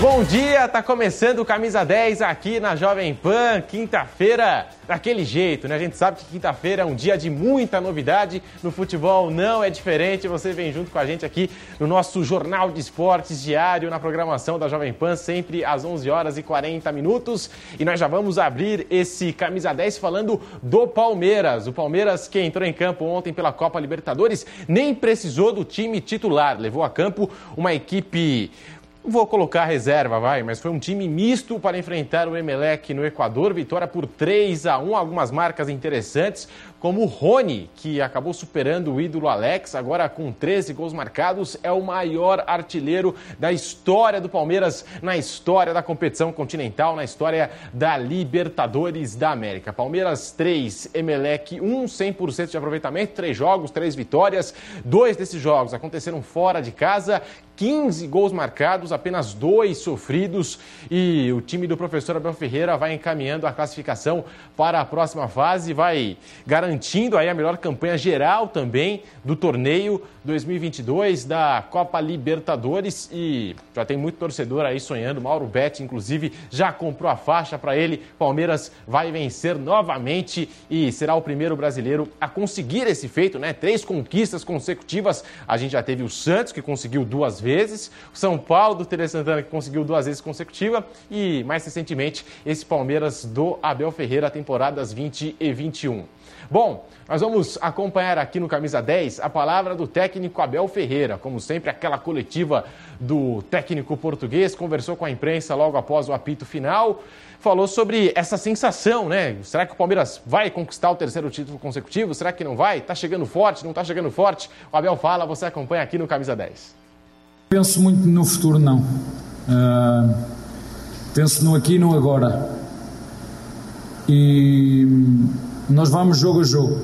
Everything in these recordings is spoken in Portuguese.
Bom dia, tá começando o Camisa 10 aqui na Jovem Pan, quinta-feira, daquele jeito, né? A gente sabe que quinta-feira é um dia de muita novidade, no futebol não é diferente, você vem junto com a gente aqui no nosso Jornal de Esportes diário, na programação da Jovem Pan, sempre às 11 horas e 40 minutos, e nós já vamos abrir esse Camisa 10 falando do Palmeiras, o Palmeiras que entrou em campo ontem pela Copa Libertadores, nem precisou do time titular, levou a campo uma equipe vou colocar reserva, vai, mas foi um time misto para enfrentar o Emelec no Equador. Vitória por 3 a 1, algumas marcas interessantes como o Rony, que acabou superando o ídolo Alex, agora com 13 gols marcados, é o maior artilheiro da história do Palmeiras, na história da competição continental, na história da Libertadores da América. Palmeiras 3, Emelec 1, 100% de aproveitamento, três jogos, três vitórias. Dois desses jogos aconteceram fora de casa, 15 gols marcados, apenas dois sofridos e o time do professor Abel Ferreira vai encaminhando a classificação para a próxima fase, vai garantindo aí a melhor campanha geral também do torneio 2022 da Copa Libertadores. E já tem muito torcedor aí sonhando, Mauro Betti inclusive já comprou a faixa para ele, Palmeiras vai vencer novamente e será o primeiro brasileiro a conseguir esse feito, né? Três conquistas consecutivas, a gente já teve o Santos que conseguiu duas vezes. O São Paulo do Tere Santana que conseguiu duas vezes consecutiva. E mais recentemente esse Palmeiras do Abel Ferreira, temporadas 20 e 21. Bom, nós vamos acompanhar aqui no Camisa 10 a palavra do técnico Abel Ferreira. Como sempre, aquela coletiva do técnico português, conversou com a imprensa logo após o apito final, falou sobre essa sensação, né? Será que o Palmeiras vai conquistar o terceiro título consecutivo? Será que não vai? Tá chegando forte, não tá chegando forte? O Abel fala, você acompanha aqui no Camisa 10. Penso muito no futuro, não. Uh, penso no aqui e no agora. E nós vamos jogo a jogo.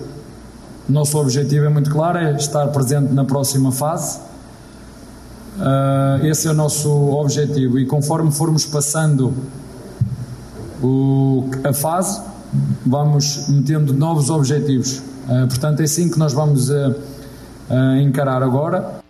Nosso objetivo é muito claro, é estar presente na próxima fase. Uh, esse é o nosso objetivo. E conforme formos passando o, a fase, vamos metendo novos objetivos. Uh, portanto, é assim que nós vamos encarar agora.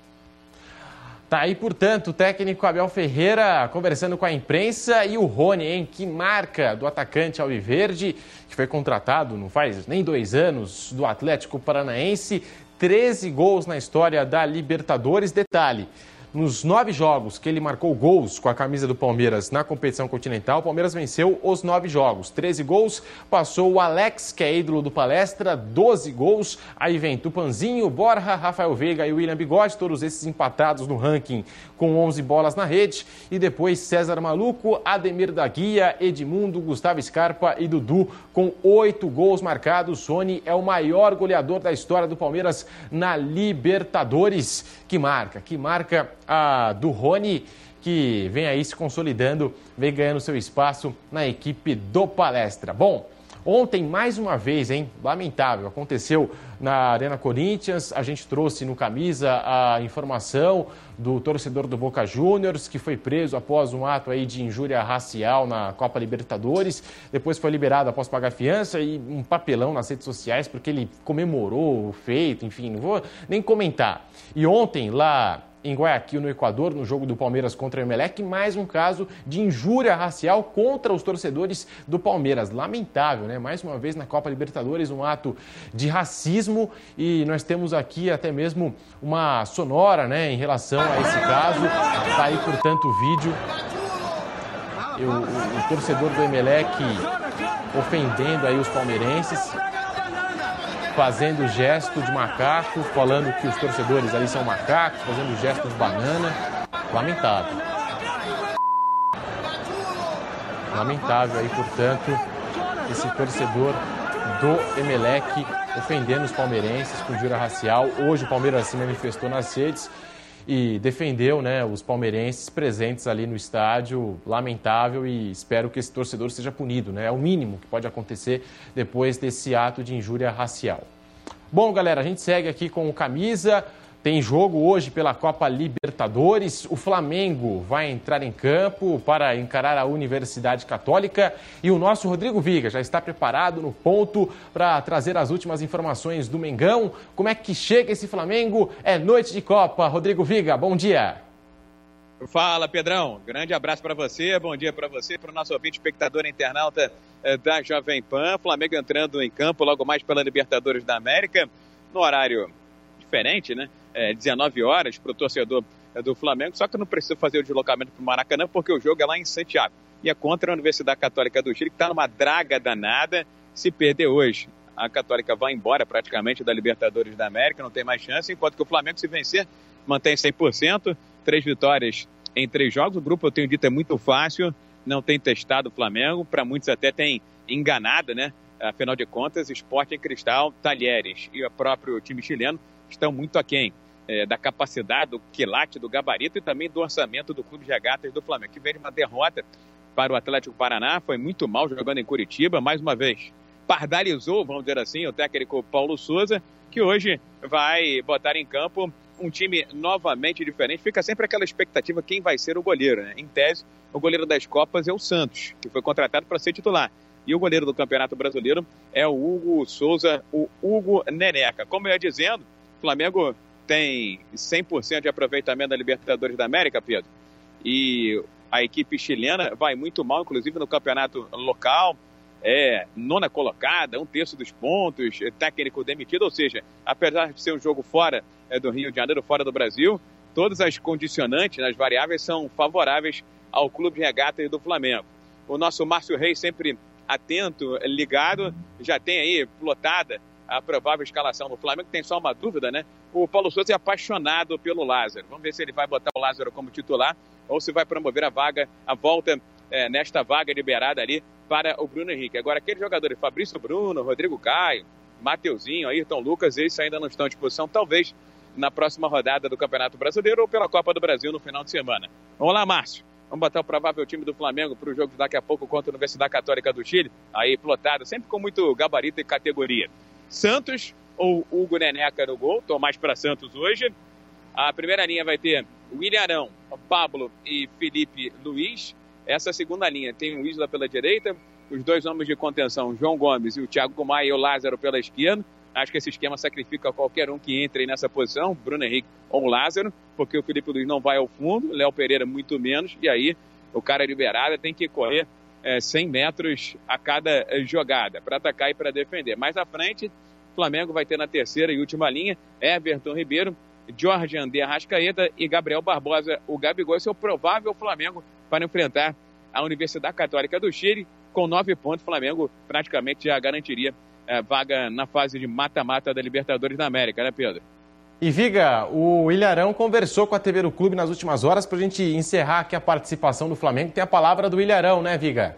Tá aí, portanto, o técnico Abel Ferreira conversando com a imprensa e o Rony, hein? Que marca do atacante Alviverde, que foi contratado não faz nem dois anos do Atlético Paranaense. 13 gols na história da Libertadores. Detalhe. Nos nove jogos que ele marcou gols com a camisa do Palmeiras na competição continental, o Palmeiras venceu os nove jogos. 13 gols, passou o Alex, que é ídolo do palestra, 12 gols. Aí vem Tupanzinho, Borja, Rafael Veiga e William Bigode, todos esses empatados no ranking com 11 bolas na rede. E depois César Maluco, Ademir da Guia, Edmundo, Gustavo Scarpa e Dudu com oito gols marcados. Sony é o maior goleador da história do Palmeiras na Libertadores. Que marca, que marca a do Rony, que vem aí se consolidando, vem ganhando seu espaço na equipe do Palestra. Bom, Ontem, mais uma vez, hein? Lamentável. Aconteceu na Arena Corinthians. A gente trouxe no camisa a informação do torcedor do Boca Juniors, que foi preso após um ato aí de injúria racial na Copa Libertadores. Depois foi liberado após pagar fiança e um papelão nas redes sociais, porque ele comemorou o feito, enfim, não vou nem comentar. E ontem, lá em Guayaquil, no Equador, no jogo do Palmeiras contra o Emelec, mais um caso de injúria racial contra os torcedores do Palmeiras. Lamentável, né? Mais uma vez na Copa Libertadores, um ato de racismo e nós temos aqui até mesmo uma sonora, né, em relação a esse caso. Está aí, portanto, o vídeo. o, o, o torcedor do Emelec ofendendo aí os palmeirenses fazendo gesto de macaco, falando que os torcedores ali são macacos, fazendo gesto de banana. Lamentável. Lamentável aí, portanto, esse torcedor do Emelec ofendendo os palmeirenses com jura racial. Hoje o Palmeiras se manifestou nas redes e defendeu né, os palmeirenses presentes ali no estádio. Lamentável e espero que esse torcedor seja punido. Né? É o mínimo que pode acontecer depois desse ato de injúria racial. Bom, galera, a gente segue aqui com o camisa. Tem jogo hoje pela Copa Libertadores. O Flamengo vai entrar em campo para encarar a Universidade Católica e o nosso Rodrigo Viga já está preparado no ponto para trazer as últimas informações do Mengão. Como é que chega esse Flamengo? É noite de Copa. Rodrigo Viga, bom dia. Fala, Pedrão. Grande abraço para você, bom dia para você, para o nosso ouvinte espectador internauta eh, da Jovem Pan. Flamengo entrando em campo logo mais pela Libertadores da América, no horário diferente, né? É, 19 horas para o torcedor é, do Flamengo, só que não precisa fazer o deslocamento para o Maracanã, porque o jogo é lá em Santiago. E é contra a Universidade Católica do Chile, que está numa draga danada. Se perder hoje, a Católica vai embora praticamente da Libertadores da América, não tem mais chance, enquanto que o Flamengo, se vencer, mantém 100%, três vitórias em três jogos. O grupo, eu tenho dito, é muito fácil, não tem testado o Flamengo, para muitos até tem enganado, né? Afinal de contas, Esporte em Cristal, Talheres e o próprio time chileno estão muito aquém é, da capacidade, do quilate, do gabarito e também do orçamento do Clube de Regatas do Flamengo, que veio de uma derrota para o Atlético Paraná, foi muito mal jogando em Curitiba, mais uma vez pardalizou, vamos dizer assim, o técnico Paulo Souza, que hoje vai botar em campo um time novamente diferente. Fica sempre aquela expectativa quem vai ser o goleiro. Né? Em tese, o goleiro das Copas é o Santos, que foi contratado para ser titular. E o goleiro do Campeonato Brasileiro é o Hugo Souza, o Hugo Neneca. Como eu ia dizendo, o Flamengo tem 100% de aproveitamento da Libertadores da América, Pedro, e a equipe chilena vai muito mal, inclusive no campeonato local, é nona colocada, um terço dos pontos, é técnico demitido, ou seja, apesar de ser um jogo fora é, do Rio de Janeiro, fora do Brasil, todas as condicionantes, as variáveis são favoráveis ao clube de regatas do Flamengo. O nosso Márcio Reis sempre atento, ligado, já tem aí plotada a provável escalação do Flamengo. Tem só uma dúvida, né? O Paulo Souza é apaixonado pelo Lázaro. Vamos ver se ele vai botar o Lázaro como titular ou se vai promover a vaga, a volta é, nesta vaga liberada ali para o Bruno Henrique. Agora, aqueles jogadores, Fabrício Bruno, Rodrigo Caio, Mateuzinho, Ayrton Lucas, esses ainda não estão à disposição, talvez na próxima rodada do Campeonato Brasileiro ou pela Copa do Brasil no final de semana. Vamos lá, Márcio. Vamos botar o provável time do Flamengo para o jogo daqui a pouco contra a Universidade Católica do Chile. Aí, plotado, sempre com muito gabarito e categoria. Santos ou Hugo Neneca no gol, mais para Santos hoje. A primeira linha vai ter William Arão, Pablo e Felipe Luiz. Essa segunda linha tem o Isla pela direita, os dois homens de contenção, João Gomes e o Thiago Maia e o Lázaro pela esquerda. Acho que esse esquema sacrifica qualquer um que entre nessa posição, Bruno Henrique ou Lázaro, porque o Felipe Luiz não vai ao fundo, Léo Pereira muito menos, e aí o cara liberado tem que correr é, 100 metros a cada é, jogada para atacar e para defender. Mais à frente, o Flamengo vai ter na terceira e última linha Everton Ribeiro, Jorge André Arrascaeta e Gabriel Barbosa. O Gabigol é o provável Flamengo para enfrentar a Universidade Católica do Chile. Com nove pontos, o Flamengo praticamente já garantiria é, vaga na fase de mata-mata da Libertadores da América, né, Pedro? E Viga, o Ilharão conversou com a TV do Clube nas últimas horas para a gente encerrar aqui a participação do Flamengo. Tem a palavra do Ilharão, né, Viga?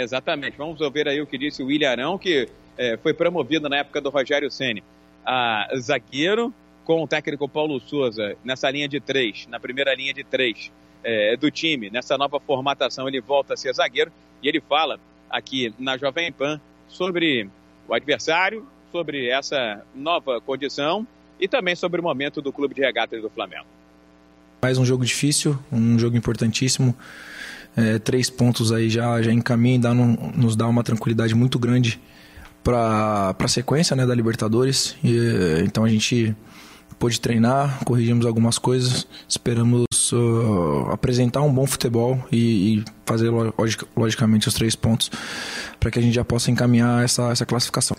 Exatamente. Vamos ouvir aí o que disse o Ilharão, que é, foi promovido na época do Rogério Ceni a zagueiro com o técnico Paulo Souza nessa linha de três, na primeira linha de três é, do time. Nessa nova formatação ele volta a ser zagueiro e ele fala aqui na Jovem Pan sobre o adversário, sobre essa nova condição e também sobre o momento do clube de regatas do Flamengo. Mais um jogo difícil, um jogo importantíssimo. É, três pontos aí já, já encaminha e dá, nos dá uma tranquilidade muito grande para a sequência né, da Libertadores. E, então a gente pôde treinar, corrigimos algumas coisas, esperamos uh, apresentar um bom futebol e, e fazer logicamente os três pontos para que a gente já possa encaminhar essa, essa classificação.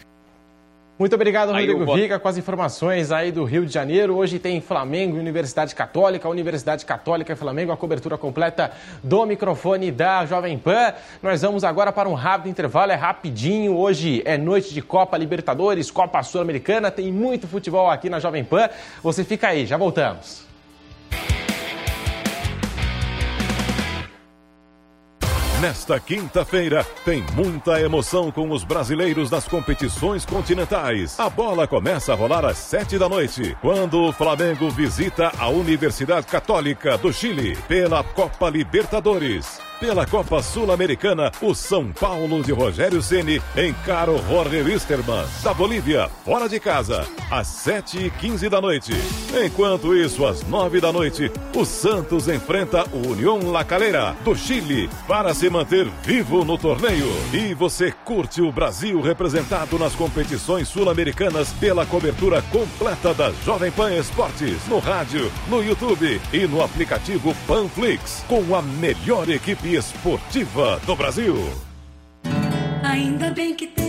Muito obrigado, Rodrigo vou... Viga, com as informações aí do Rio de Janeiro. Hoje tem Flamengo e Universidade Católica, Universidade Católica e Flamengo, a cobertura completa do microfone da Jovem Pan. Nós vamos agora para um rápido intervalo, é rapidinho. Hoje é noite de Copa Libertadores, Copa Sul-Americana, tem muito futebol aqui na Jovem Pan. Você fica aí, já voltamos. Nesta quinta-feira, tem muita emoção com os brasileiros das competições continentais. A bola começa a rolar às sete da noite, quando o Flamengo visita a Universidade Católica do Chile pela Copa Libertadores. Pela Copa Sul-Americana, o São Paulo de Rogério Ceni encara o Jorge Wisterman, da Bolívia, fora de casa, às 7h15 da noite. Enquanto isso, às 9 da noite, o Santos enfrenta o União La Calera, do Chile, para se manter vivo no torneio. E você curte o Brasil representado nas competições sul-americanas pela cobertura completa da Jovem Pan Esportes, no rádio, no YouTube e no aplicativo Panflix, com a melhor equipe esportiva do Brasil. Ainda bem que tem.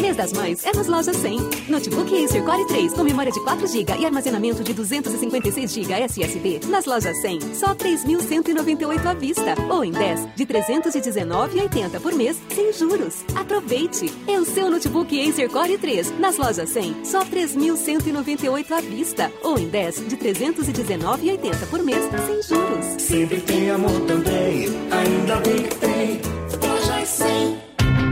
Mês das Mães é nas lojas 100. Notebook Acer Core 3 com memória de 4 GB e armazenamento de 256 GB SSD. Nas lojas 100, só 3.198 à vista. Ou em 10, de 319,80 por mês, sem juros. Aproveite! É o seu notebook Acer Core 3. Nas lojas 100, só 3.198 à vista. Ou em 10, de 319,80 por mês, sem juros. Sempre tem amor também. Ainda bem que tem. Lojas 100.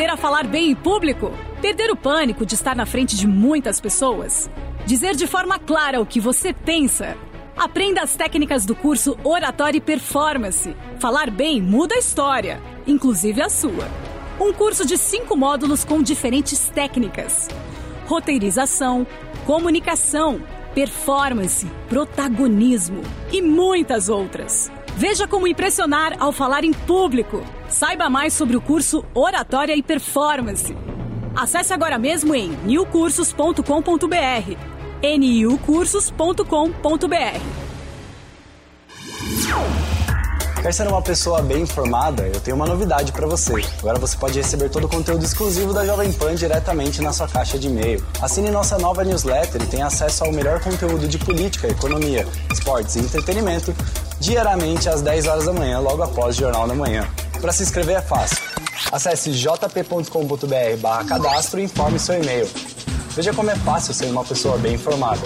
Aprender a falar bem em público? Perder o pânico de estar na frente de muitas pessoas? Dizer de forma clara o que você pensa? Aprenda as técnicas do curso Oratória e Performance. Falar bem muda a história, inclusive a sua. Um curso de cinco módulos com diferentes técnicas: roteirização, comunicação, performance, protagonismo e muitas outras. Veja como impressionar ao falar em público. Saiba mais sobre o curso Oratória e Performance. Acesse agora mesmo em newcursos.com.br. niucursos.com.br. Quer ser uma pessoa bem informada? Eu tenho uma novidade para você. Agora você pode receber todo o conteúdo exclusivo da Jovem Pan diretamente na sua caixa de e-mail. Assine nossa nova newsletter e tenha acesso ao melhor conteúdo de política, economia, esportes e entretenimento diariamente às 10 horas da manhã, logo após o Jornal da Manhã. Para se inscrever é fácil. Acesse jp.com.br cadastro e informe seu e-mail. Veja como é fácil ser uma pessoa bem informada.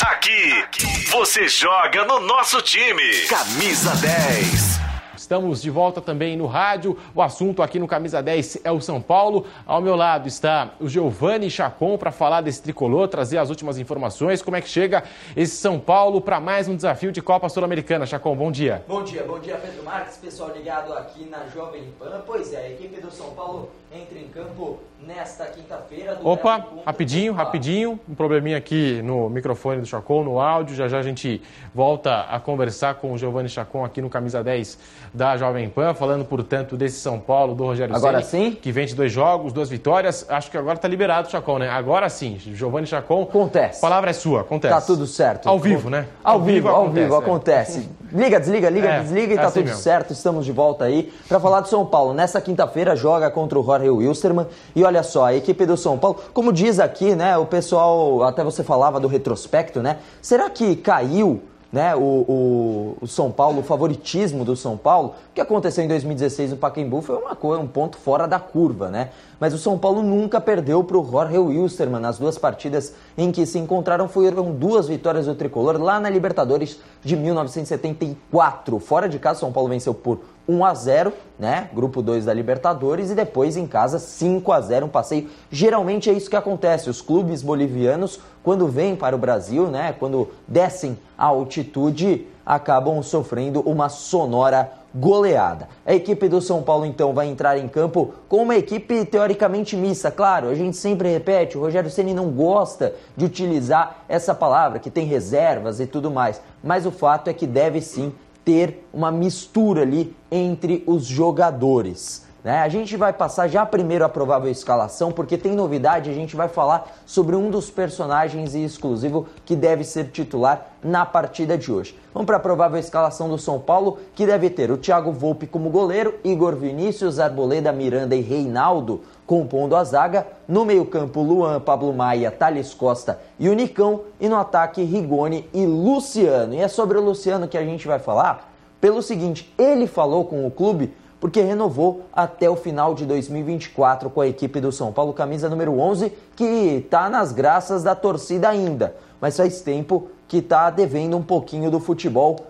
Aqui, você joga no nosso time. Camisa 10. Estamos de volta também no rádio. O assunto aqui no Camisa 10 é o São Paulo. Ao meu lado está o Giovanni Chacon para falar desse tricolor, trazer as últimas informações. Como é que chega esse São Paulo para mais um desafio de Copa Sul-Americana? Chacon, bom dia. Bom dia, bom dia, Pedro Marques, pessoal ligado aqui na Jovem Pan. Pois é, a equipe do São Paulo entra em campo nesta quinta-feira. Opa, rapidinho, rapidinho. Um probleminha aqui no microfone do Chacon, no áudio. Já já a gente volta a conversar com o Giovanni Chacon aqui no Camisa 10 da Jovem Pan, falando, portanto, desse São Paulo, do Rogério Agora Ceni, sim? que vence dois jogos, duas vitórias. Acho que agora está liberado o Chacon, né? Agora sim, Giovanni Chacon. Acontece. A palavra é sua, acontece. Tá tudo certo. Ao vivo, né? Ao, vivo, ao vivo, é. acontece. Liga, desliga, liga, É, desliga e é tá assim tudo mesmo. certo. Estamos de volta aí para falar do São Paulo. Nessa quinta-feira joga contra o Jorge Wilstermann. E olha só, a equipe do São Paulo, como diz aqui, né? O pessoal, até você falava do retrospecto, né? Será que caiu né, o, o, o São Paulo, o favoritismo do São Paulo? O que aconteceu em 2016 no Pacaembu foi uma coisa, um ponto fora da curva, né? Mas o São Paulo nunca perdeu para o Jorge Wilstermann. Nas duas partidas em que se encontraram foram duas vitórias do Tricolor lá na Libertadores de 1974. Fora de casa, o São Paulo venceu por 1 a 0, né? Grupo 2 da Libertadores e depois em casa 5 a 0, um passeio. Geralmente é isso que acontece. Os clubes bolivianos, quando vêm para o Brasil, né, quando descem a altitude, acabam sofrendo uma sonora goleada. A equipe do São Paulo então vai entrar em campo com uma equipe teoricamente mista. Claro, a gente sempre repete, o Rogério Ceni não gosta de utilizar essa palavra que tem reservas e tudo mais, mas o fato é que deve sim ter uma mistura ali entre os jogadores. Né? A gente vai passar já primeiro a provável escalação, porque tem novidade, a gente vai falar sobre um dos personagens exclusivo que deve ser titular na partida de hoje. Vamos para a provável escalação do São Paulo, que deve ter o Thiago Volpe como goleiro, Igor Vinícius, Arboleda, Miranda e Reinaldo compondo a zaga. No meio-campo, Luan, Pablo Maia, Thales Costa e o Nicão. E no ataque, Rigoni e Luciano. E é sobre o Luciano que a gente vai falar pelo seguinte: ele falou com o clube porque renovou até o final de 2024 com a equipe do São Paulo, camisa número 11, que está nas graças da torcida ainda, mas faz tempo que está devendo um pouquinho do futebol.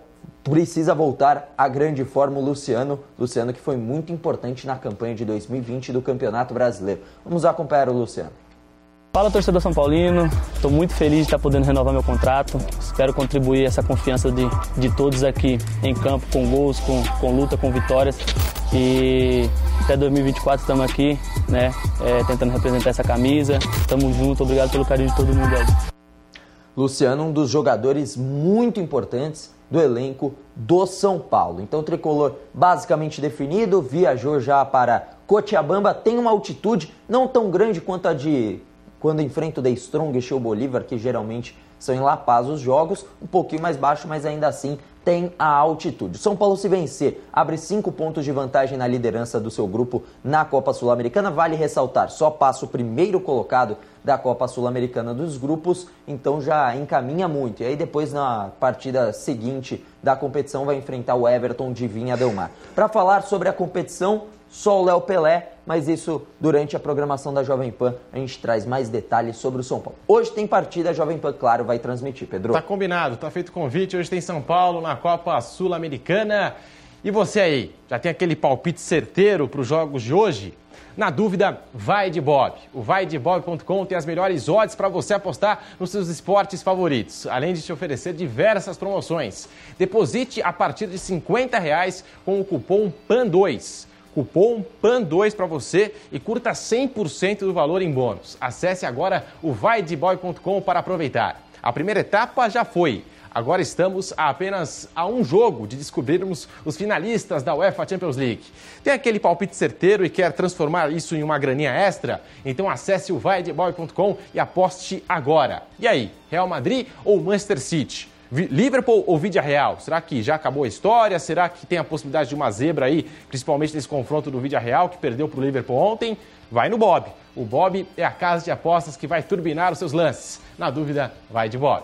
Precisa voltar à grande forma o Luciano, Luciano que foi muito importante na campanha de 2020 do Campeonato Brasileiro. Vamos acompanhar o Luciano. Fala torcedor São Paulino, estou muito feliz de estar podendo renovar meu contrato. Espero contribuir essa confiança de, de todos aqui em campo, com gols, com, com luta, com vitórias. E até 2024 estamos aqui, né, é, tentando representar essa camisa. Estamos juntos, obrigado pelo carinho de todo mundo aí. Luciano, um dos jogadores muito importantes do elenco do São Paulo. Então, tricolor basicamente definido, viajou já para Cochabamba, tem uma altitude não tão grande quanto a de quando enfrenta o The Strong e o Bolívar, que geralmente são em La Paz os jogos, um pouquinho mais baixo, mas ainda assim tem a altitude. São Paulo se vencer, abre cinco pontos de vantagem na liderança do seu grupo na Copa Sul-Americana. Vale ressaltar, só passa o primeiro colocado da Copa Sul-Americana dos grupos, então já encaminha muito. E aí depois na partida seguinte da competição vai enfrentar o Everton de Vinha Del Mar. Para falar sobre a competição, só o Léo Pelé, mas isso durante a programação da Jovem Pan a gente traz mais detalhes sobre o São Paulo. Hoje tem partida, a Jovem Pan, claro, vai transmitir, Pedro. Tá combinado, tá feito o convite. Hoje tem São Paulo na Copa Sul-Americana. E você aí, já tem aquele palpite certeiro para os jogos de hoje? Na dúvida, vai de Bob. O vaidebob.com tem as melhores odds para você apostar nos seus esportes favoritos, além de te oferecer diversas promoções. Deposite a partir de 50 reais com o cupom PAN2 cupom PAN2 para você e curta 100% do valor em bônus. Acesse agora o vaideboy.com para aproveitar. A primeira etapa já foi. Agora estamos a apenas a um jogo de descobrirmos os finalistas da UEFA Champions League. Tem aquele palpite certeiro e quer transformar isso em uma graninha extra? Então acesse o vaideboy.com e aposte agora. E aí, Real Madrid ou Manchester City? Liverpool ou Vídea Real? Será que já acabou a história? Será que tem a possibilidade de uma zebra aí, principalmente nesse confronto do Vídea Real, que perdeu para o Liverpool ontem? Vai no Bob. O Bob é a casa de apostas que vai turbinar os seus lances. Na dúvida, vai de Bob.